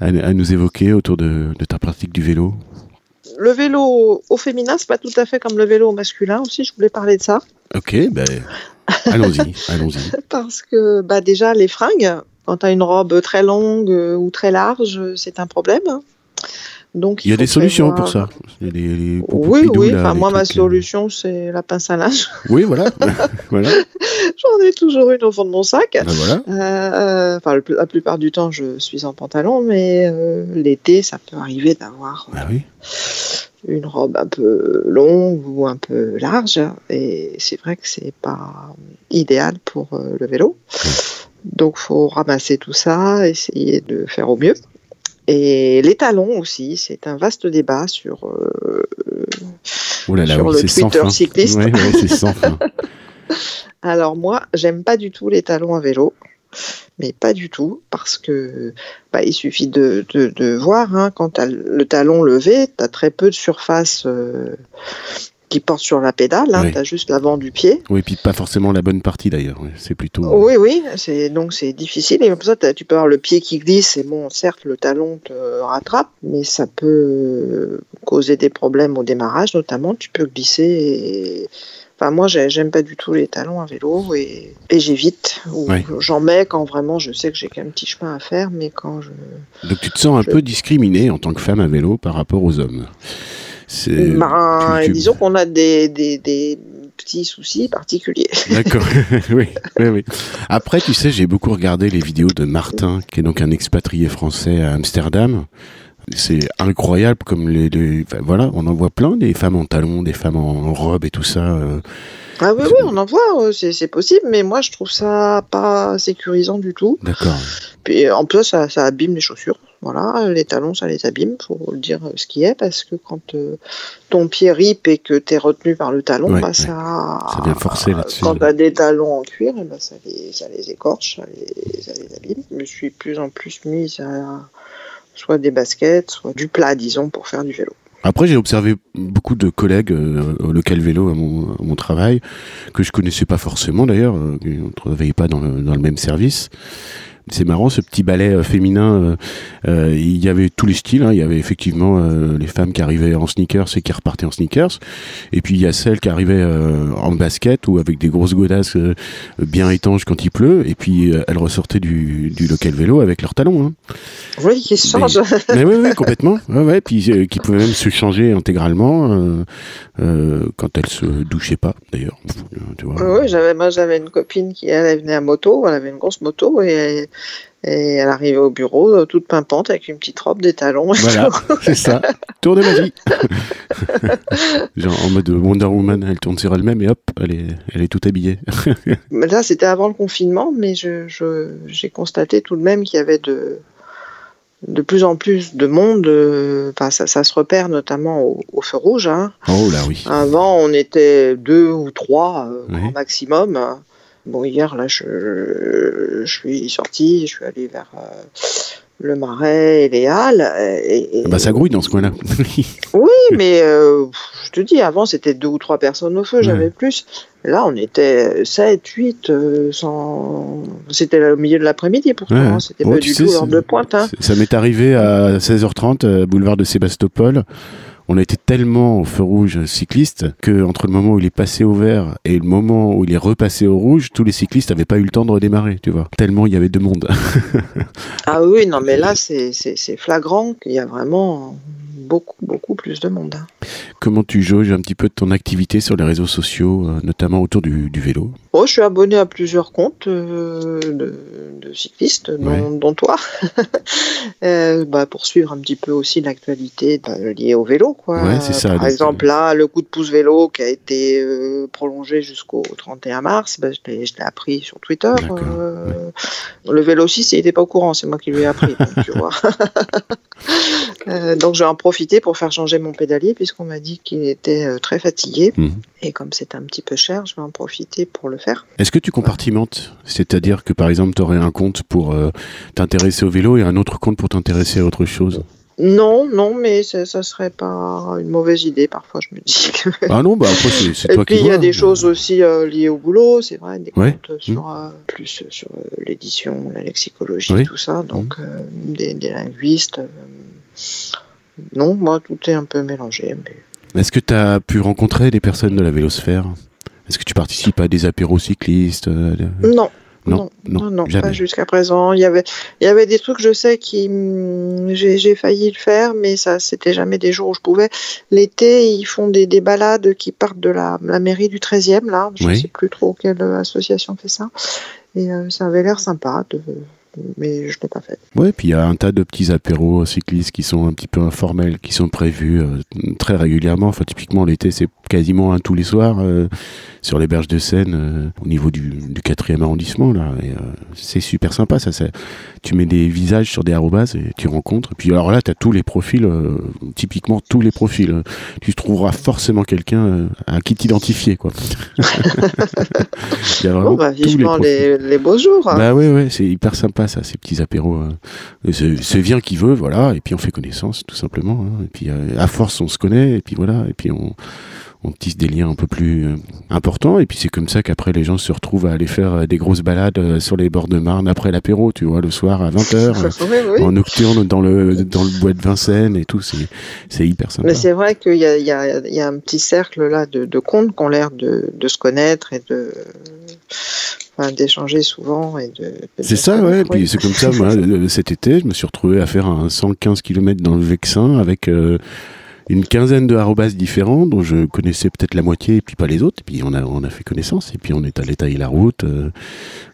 Speaker 2: à, nous évoquer autour de, de ta pratique du vélo
Speaker 1: Le vélo au féminin, c'est pas tout à fait comme le vélo au masculin aussi, je voulais parler de ça.
Speaker 2: Ok, ben Allons-y, allons-y.
Speaker 1: Parce que bah, déjà, les fringues, quand tu as une robe très longue ou très large, c'est un problème. Donc,
Speaker 2: il y a des solutions pour ça.
Speaker 1: Oui, oui.
Speaker 2: là,
Speaker 1: Enfin, moi, ma
Speaker 2: trucs, euh,
Speaker 1: solution, c'est la pince à linge.
Speaker 2: Oui, voilà. voilà.
Speaker 1: J'en ai toujours une au fond de mon sac.
Speaker 2: Ben voilà.
Speaker 1: Euh, enfin, le- la plupart du temps, je suis en pantalon, mais euh, l'été, ça peut arriver d'avoir
Speaker 2: oui.
Speaker 1: une robe un peu longue ou un peu large, et c'est vrai que c'est pas idéal pour euh, le vélo. Donc, faut ramasser tout ça, essayer de faire au mieux. Et les talons aussi, c'est un vaste débat sur euh,
Speaker 2: Oh là là,
Speaker 1: Sur
Speaker 2: oui,
Speaker 1: le Twitter cycliste.
Speaker 2: Ouais, ouais, c'est sans fin.
Speaker 1: Alors moi, j'aime pas du tout les talons à vélo, mais pas du tout, parce que bah, il suffit de, de, de voir, hein, quand tu as le talon levé, tu as très peu de surface euh, qui porte sur la pédale, hein,
Speaker 2: Oui.
Speaker 1: tu as juste l'avant du pied.
Speaker 2: Oui, puis pas forcément la bonne partie d'ailleurs. C'est plutôt.
Speaker 1: Oui, oui, c'est donc c'est difficile. Et comme ça, tu peux avoir le pied qui glisse, et bon, certes, le talon te rattrape, mais ça peut euh, causer des problèmes au démarrage, notamment. Tu peux glisser. Et... Enfin, moi, j'ai- j'aime pas du tout les talons à vélo et, et j'évite. Ou
Speaker 2: Ouais.
Speaker 1: J'en mets quand vraiment je sais que j'ai qu'un petit chemin à faire, mais quand je.
Speaker 2: Donc tu te sens un peu discriminé en tant que femme à vélo par rapport aux hommes? C'est.
Speaker 1: Ben,
Speaker 2: tu-
Speaker 1: disons qu'on a des, des, des petits soucis particuliers.
Speaker 2: D'accord. oui, oui, oui. Après, tu sais, j'ai beaucoup regardé les vidéos de Martin, qui est donc un expatrié français à Amsterdam. C'est incroyable comme les, les- enfin, voilà, on en voit plein des femmes en talons, des femmes en robe et tout ça. euh.
Speaker 1: Ah oui, oui, on en voit, euh, c'est c'est possible, mais moi, je trouve ça pas sécurisant du tout.
Speaker 2: D'accord.
Speaker 1: Puis en plus, ça, ça abîme les chaussures. Voilà, les talons, ça les abîme, faut le dire ce qui est, parce que quand euh, ton pied rip et que tu es retenu par le talon,
Speaker 2: Ouais,
Speaker 1: bah,
Speaker 2: ouais.
Speaker 1: ça.
Speaker 2: Ça vient forcer là-dessus.
Speaker 1: Quand tu as des talons en cuir, ben, ça, les, ça les écorche, ça les, ça les abîme. Je me suis de plus en plus mise à soit des baskets, soit du plat, disons, pour faire du vélo.
Speaker 2: Après, j'ai observé beaucoup de collègues euh, au local vélo à mon, à mon travail, que je connaissais pas forcément d'ailleurs, euh, on ne travaillait pas dans le, dans le même service. C'est marrant, ce petit ballet euh, féminin, euh, euh, il y avait tous les styles, hein. il y avait effectivement les femmes qui arrivaient en sneakers et qui repartaient en sneakers, et puis il y a celles qui arrivaient en basket ou avec des grosses godasses bien étanches quand il pleut, et puis elles ressortaient du, du local vélo avec leurs talons. Hein.
Speaker 1: Oui, qui se
Speaker 2: Mais-
Speaker 1: change.
Speaker 2: Mais oui, oui, complètement. Ouais, ouais, puis qui pouvait même se changer intégralement quand elle se douchait pas, d'ailleurs. Tu vois.
Speaker 1: Oui, j'avais, moi j'avais une copine qui elle, elle venait à moto, elle avait une grosse moto et, et elle arrivait au bureau euh, toute pimpante avec une petite robe, des talons.
Speaker 2: Voilà, c'est ça. Tour de magie. Genre en mode Wonder Woman, elle tourne sur elle-même et hop, elle est, elle est toute habillée.
Speaker 1: Mais Là, c'était avant le confinement, mais je, je- j'ai constaté tout de même qu'il y avait de, de plus en plus de monde. euh, Enfin, ça, ça se repère notamment au, au feu rouge. hein.
Speaker 2: Oh là oui.
Speaker 1: Avant, on était deux ou trois euh, grand maximum. Bon, hier, là, je, je suis sorti, je suis allé vers euh, le Marais et les Halles. Et, et-
Speaker 2: Ah Bah ça grouille dans ce coin-là.
Speaker 1: Oui, mais euh, je te dis, avant, c'était deux ou trois personnes au feu, j'avais plus. Là, on était 7, 8, euh, sans... c'était au milieu de l'après-midi pourtant,
Speaker 2: Ouais.
Speaker 1: hein, c'était
Speaker 2: Oh,
Speaker 1: pas du
Speaker 2: sais,
Speaker 1: tout l'heure de pointe. Hein.
Speaker 2: Ça m'est arrivé à 16h30, euh, boulevard de Sébastopol. On a été tellement au feu rouge cycliste que entre le moment où il est passé au vert et le moment où il est repassé au rouge, tous les cyclistes n'avaient pas eu le temps de redémarrer, tu vois. Tellement il y avait de monde.
Speaker 1: Ah oui, non, mais là, c'est flagrant qu'il y a vraiment beaucoup, beaucoup plus de monde. hein.
Speaker 2: Comment tu jauges un petit peu de ton activité sur les réseaux sociaux, euh, notamment autour du, du vélo?
Speaker 1: Oh, je suis abonné à plusieurs comptes euh, de, de cyclistes, dont,
Speaker 2: Ouais.
Speaker 1: dont toi, Euh, bah, pour suivre un petit peu aussi l'actualité bah, liée au vélo. Quoi.
Speaker 2: Ouais, ça,
Speaker 1: Par exemple, là, le coup de pouce vélo qui a été euh, prolongé jusqu'au 31 mars, bah, je l'ai appris sur Twitter. Le vélo aussi, il n'était pas au courant, c'est moi qui lui ai appris, donc, tu vois. Euh, donc, je vais en profiter pour faire changer mon pédalier, puisqu'on m'a dit qu'il était euh, très fatigué.
Speaker 2: Mhm.
Speaker 1: Et comme c'est un petit peu cher, je vais en profiter pour le faire.
Speaker 2: Est-ce que tu compartimentes C'est-à-dire que par exemple, tu aurais un compte pour euh, t'intéresser au vélo et un autre compte pour t'intéresser à autre chose?
Speaker 1: Non, non, mais ça, ça serait pas une mauvaise idée. Parfois, je me dis que.
Speaker 2: Ah non, bah après c'est c'est
Speaker 1: Et
Speaker 2: toi
Speaker 1: puis
Speaker 2: qui
Speaker 1: il y a des choses aussi euh, liées au boulot, c'est vrai, des
Speaker 2: Ouais.
Speaker 1: comptes sur euh, plus sur euh, l'édition, la lexicologie,
Speaker 2: Oui.
Speaker 1: tout ça. Donc des, des linguistes. Euh, non, moi tout est un peu mélangé. Mais...
Speaker 2: Est-ce que tu as pu rencontrer des personnes de la vélosphère? Est-ce que tu participes à des apéros cyclistes
Speaker 1: Non, non, non, non, pas jusqu'à présent. Il y avait, il y avait des trucs, je sais, qui j'ai failli le faire, mais ça, c'était jamais des jours où je pouvais. L'été, ils font des, des, balades qui partent de la, la mairie du 13e, là. Je ne sais plus trop quelle association fait ça. Et euh, ça avait l'air sympa de, mais je ne pas.
Speaker 2: Ouais, puis il y a un tas de petits apéros cyclistes qui sont un petit peu informels, qui sont prévus euh, très régulièrement. Typiquement, l'été, c'est quasiment un tous les soirs euh, sur les berges de Seine, euh, au niveau du, du 4e arrondissement. là. c'est super sympa, ça. Tu mets des visages sur des arrobas et tu rencontres. Et puis alors là, tu as tous les profils, typiquement tous les profils. Tu trouveras forcément quelqu'un à qui t'identifier, quoi.
Speaker 1: il y a vraiment bon, bah, vivement les, les, beaux jours. Hein.
Speaker 2: Bah oui, ouais, c'est hyper sympa ça, ces petits apéros. C'est vient qui veut, voilà, et puis on fait connaissance, tout simplement. Hein. Et puis euh, à force, on se connaît, et puis voilà, et puis on, on tisse des liens un peu plus euh, importants. Et puis c'est comme ça qu'après les gens se retrouvent à aller faire euh, des grosses balades sur les bords de Marne après l'apéro, tu vois, le soir à 20h, en nocturne dans le, dans le bois de Vincennes et tout. C'est hyper sympa.
Speaker 1: Mais c'est vrai qu'il y a, y, a, y a, un petit cercle là de, de comptes qui ont l'air de, de se connaître et de d'échanger souvent. et de,
Speaker 2: C'est ça, ouais. Puis c'est comme ça, moi, cet été, je me suis retrouvé à faire un 115 km dans le Vexin avec euh, une quinzaine de arrobas différents dont je connaissais peut-être la moitié et puis pas les autres. Et puis on a, a fait connaissance et puis on est allé tailler la route, euh,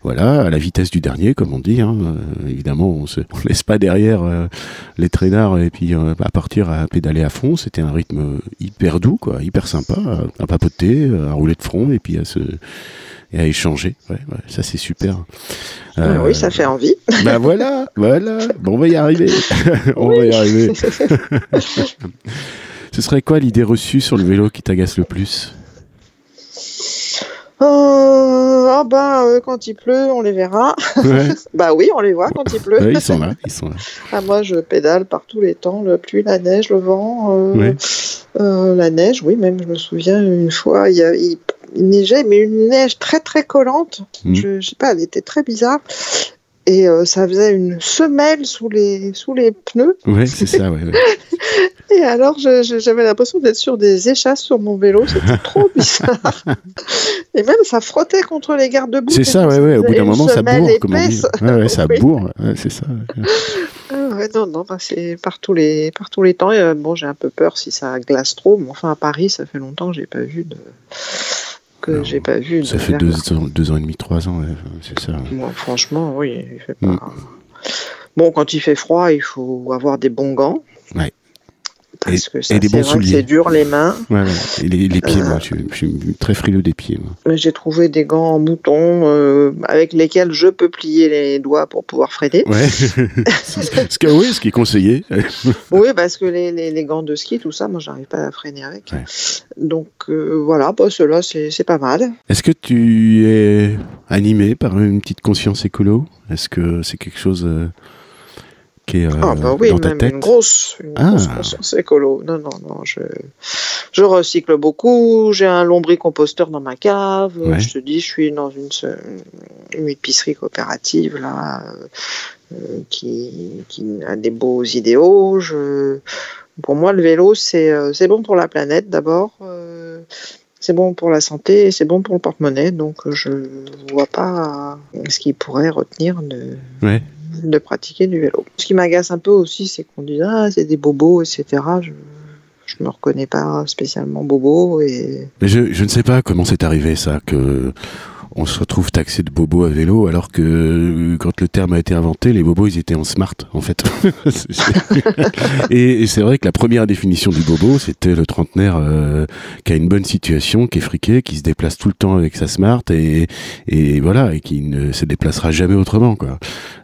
Speaker 2: voilà, à la vitesse du dernier, comme on dit. Hein. Euh, évidemment, on se laisse pas derrière les traînards et puis à partir à pédaler à fond. C'était un rythme hyper doux, hyper sympa, à papoter, à rouler de front et puis à se et à échanger. Ouais, ouais ça c'est super.
Speaker 1: Euh, oui, ça fait envie.
Speaker 2: Ben voilà, voilà. Bon, on va y arriver. on va y arriver. Ce serait quoi l'idée reçue sur le vélo qui t'agace le plus?
Speaker 1: Euh, ah bah euh, quand il pleut, on les verra. Ouais. bah oui, on les voit quand il pleut.
Speaker 2: Ouais, ils sont là, ils sont là.
Speaker 1: Ah, moi, je pédale par tous les temps, la pluie, la neige, le vent, euh, euh, la neige. Oui, même je me souviens une fois, il, neigeait, mais une neige très très collante. Hmm. Je, je, sais pas, elle était très bizarre. Et euh, ça faisait une semelle sous les, sous les pneus.
Speaker 2: Oui, c'est ça, ouais,
Speaker 1: Et alors, j'avais l'impression d'être sur des échasses sur mon vélo. C'était trop bizarre. Et même, ça frottait contre les garde-boue.
Speaker 2: C'est ça, ouais, ouais. Au bout d'un moment, ça bourre, comme on dit. Ouais, ouais, ça bourre. c'est ça.
Speaker 1: Ah ouais, non, non, bah, c'est par tous les, par tous les temps. Et, euh, bon, j'ai un peu peur si ça glace trop. Mais enfin, à Paris, ça fait longtemps que j'ai pas vu de que j'ai pas vu.
Speaker 2: Ça fait deux ans, deux ans et demi, trois ans, c'est ça.
Speaker 1: Moi, franchement, oui, il fait pas. Mm. Bon, quand il fait froid, il faut avoir des bons gants.
Speaker 2: Ouais.
Speaker 1: Parce que ça, des bons souliers. C'est dur les mains.
Speaker 2: Ouais, ouais. Et les, les pieds, euh, moi, je, je, suis très frileux des pieds.
Speaker 1: J'ai trouvé des gants en mouton euh, avec lesquels je peux plier les doigts pour pouvoir freiner.
Speaker 2: Ouais. ce, que, oui, ce qui est conseillé.
Speaker 1: oui, parce que les, les, les, gants de ski, tout ça, moi, j'arrive pas à freiner avec. Ouais. Donc euh, voilà, bah, ceux-là, c'est pas mal.
Speaker 2: Est-ce que tu es animé par une petite conscience écolo? Est-ce que c'est quelque chose euh, qui est euh,
Speaker 1: ah bah oui, dans ta même tête une grosse, une ah. grosse conscience écolo. Non, non, non, je, je recycle beaucoup. J'ai un lombricomposteur dans ma cave. Ouais. Je te dis, je suis dans une, une épicerie coopérative là, euh, qui, qui a des beaux idéaux. Je pour moi, le vélo, c'est euh, bon pour la planète d'abord, euh, c'est bon pour la santé et c'est bon pour le porte-monnaie. Donc, je ne vois pas ce qui pourrait retenir de,
Speaker 2: ouais.
Speaker 1: De pratiquer du vélo. Ce qui m'agace un peu aussi, c'est qu'on dit Ah, c'est des bobos, etc. Je, je me reconnais pas spécialement bobo. Et...
Speaker 2: Mais je, je ne sais pas comment c'est arrivé ça, que on se retrouve taxé de bobo à vélo, alors que euh, quand le terme a été inventé, les bobos ils étaient en smart en fait. et, et c'est vrai que la première définition du bobo, c'était le trentenaire euh, qui a une bonne situation, qui est friqué, qui se déplace tout le temps avec sa smart et, et voilà et qui ne se déplacera jamais autrement quoi.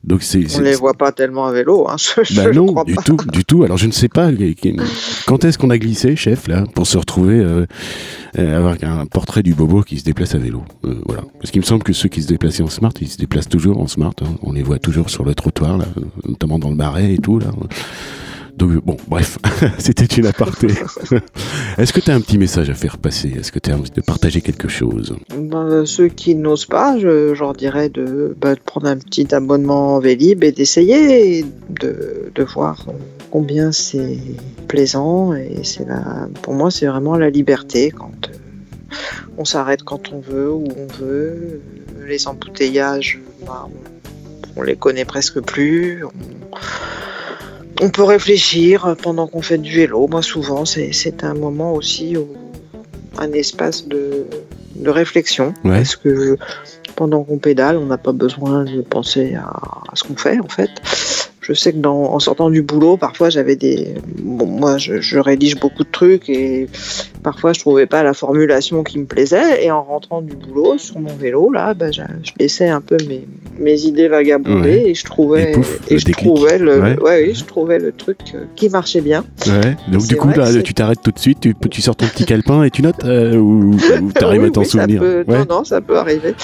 Speaker 1: Donc c'est on les voit pas tellement à vélo. Hein, je,
Speaker 2: bah je non, du pas. tout, du tout. Alors je ne sais pas quand est-ce qu'on a glissé, chef là, pour se retrouver euh, avoir un portrait du bobo qui se déplace à vélo. Euh, voilà. Parce qu'il me semble que ceux qui se déplaçaient en smart, ils se déplacent toujours en smart. Hein. On les voit toujours sur le trottoir, là, notamment dans le marais et tout. Là. Donc bon, bref, c'était une aparté. Est-ce que tu as un petit message à faire passer? Est-ce que tu as envie de partager quelque chose?
Speaker 1: Ben, Ceux qui n'osent pas, je, leur dirais de, ben, de, prendre un petit abonnement Vélib et d'essayer de, de voir combien c'est plaisant et c'est la, pour moi c'est vraiment la liberté quand on s'arrête quand on veut, où on veut. Les embouteillages, bah, on, on les connaît presque plus. On, on peut réfléchir pendant qu'on fait du vélo. Moi, souvent, c'est un moment aussi, où- un espace de, de réflexion.
Speaker 2: Ouais.
Speaker 1: Parce que pendant qu'on pédale, on n'a pas besoin de penser à, à ce qu'on fait, en fait. Je sais que dans, en sortant du boulot, parfois j'avais des. Bon, moi, je, je rédige beaucoup de trucs et parfois je trouvais pas la formulation qui me plaisait. Et en rentrant du boulot sur mon vélo, là, bah, je, laissais un peu mes, mes idées vagabonder
Speaker 2: Ouais.
Speaker 1: et je trouvais,
Speaker 2: Et pouf,
Speaker 1: et
Speaker 2: le
Speaker 1: je
Speaker 2: déclic.
Speaker 1: trouvais le,
Speaker 2: Ouais.
Speaker 1: ouais, oui, je trouvais le truc euh, qui marchait bien.
Speaker 2: Ouais. Donc du coup, là, tu t'arrêtes tout de suite, tu, tu sors ton petit calepin et tu notes euh, ou, ou t'arrives
Speaker 1: Oui,
Speaker 2: à t'en
Speaker 1: oui,
Speaker 2: souvenir.
Speaker 1: peut-. Non, non, ça peut arriver.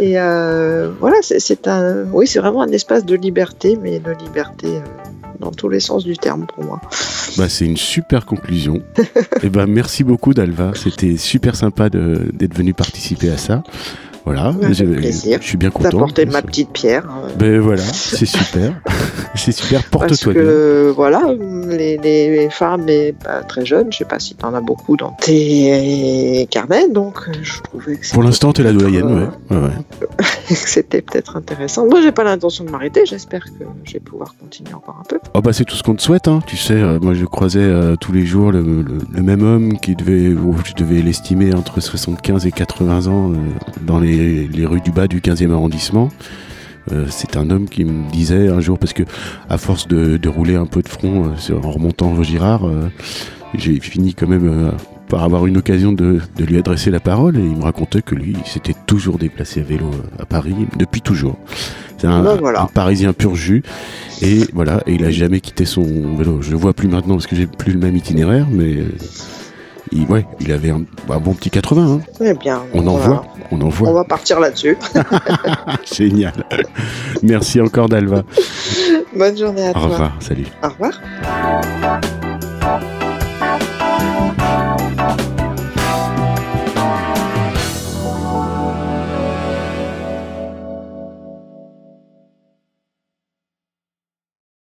Speaker 1: Et euh, voilà, c'est- c'est un, oui, c'est vraiment un espace de liberté, mais de liberté euh, dans tous les sens du terme pour moi.
Speaker 2: Bah, c'est une super conclusion. et ben merci beaucoup Dalva, c'était super sympa d'être venu participer à ça. Voilà, je, suis bien content.
Speaker 1: D'apporter ma petite pierre. euh,
Speaker 2: Ben voilà, c'est super. c'est super,
Speaker 1: Parce
Speaker 2: porte-toi bien.
Speaker 1: que voilà, les, les femmes et pas très jeunes, je sais pas si tu en as beaucoup dans tes carnets, donc euh, je trouvais que
Speaker 2: Pour l'instant, t'es la doyenne,
Speaker 1: euh,
Speaker 2: ouais. ouais, ouais.
Speaker 1: que c'était peut-être intéressant. Moi, j'ai pas l'intention de m'arrêter. J'espère que je vais pouvoir continuer encore un peu.
Speaker 2: Oh bah c'est tout ce qu'on te souhaite, hein. tu sais, euh, moi je croisais euh, tous les jours le, le- le même homme qui devait, oh, je devais l'estimer entre 75 et 80 ans dans les, les rues du bas du 15e arrondissement. Euh, c'est un homme qui me disait un jour, parce que à force de, de rouler un peu de front euh, en remontant au Girard, euh, j'ai fini quand même par avoir une occasion de, de lui adresser la parole et il me racontait que lui, il s'était toujours déplacé à vélo à Paris, depuis toujours. C'est un,
Speaker 1: Ben voilà.
Speaker 2: un Parisien pur jus et voilà, et il a jamais quitté son vélo. Je le vois plus maintenant parce que j'ai plus le même itinéraire, mais il, ouais, il avait un, un bon petit 80. hein.
Speaker 1: Eh bien,
Speaker 2: On en
Speaker 1: voilà.
Speaker 2: voit, on en
Speaker 1: On
Speaker 2: voit.
Speaker 1: va partir là-dessus.
Speaker 2: Génial. Merci encore Dalva.
Speaker 1: Bonne journée à
Speaker 2: Au
Speaker 1: toi.
Speaker 2: revoir, salut.
Speaker 1: Au revoir.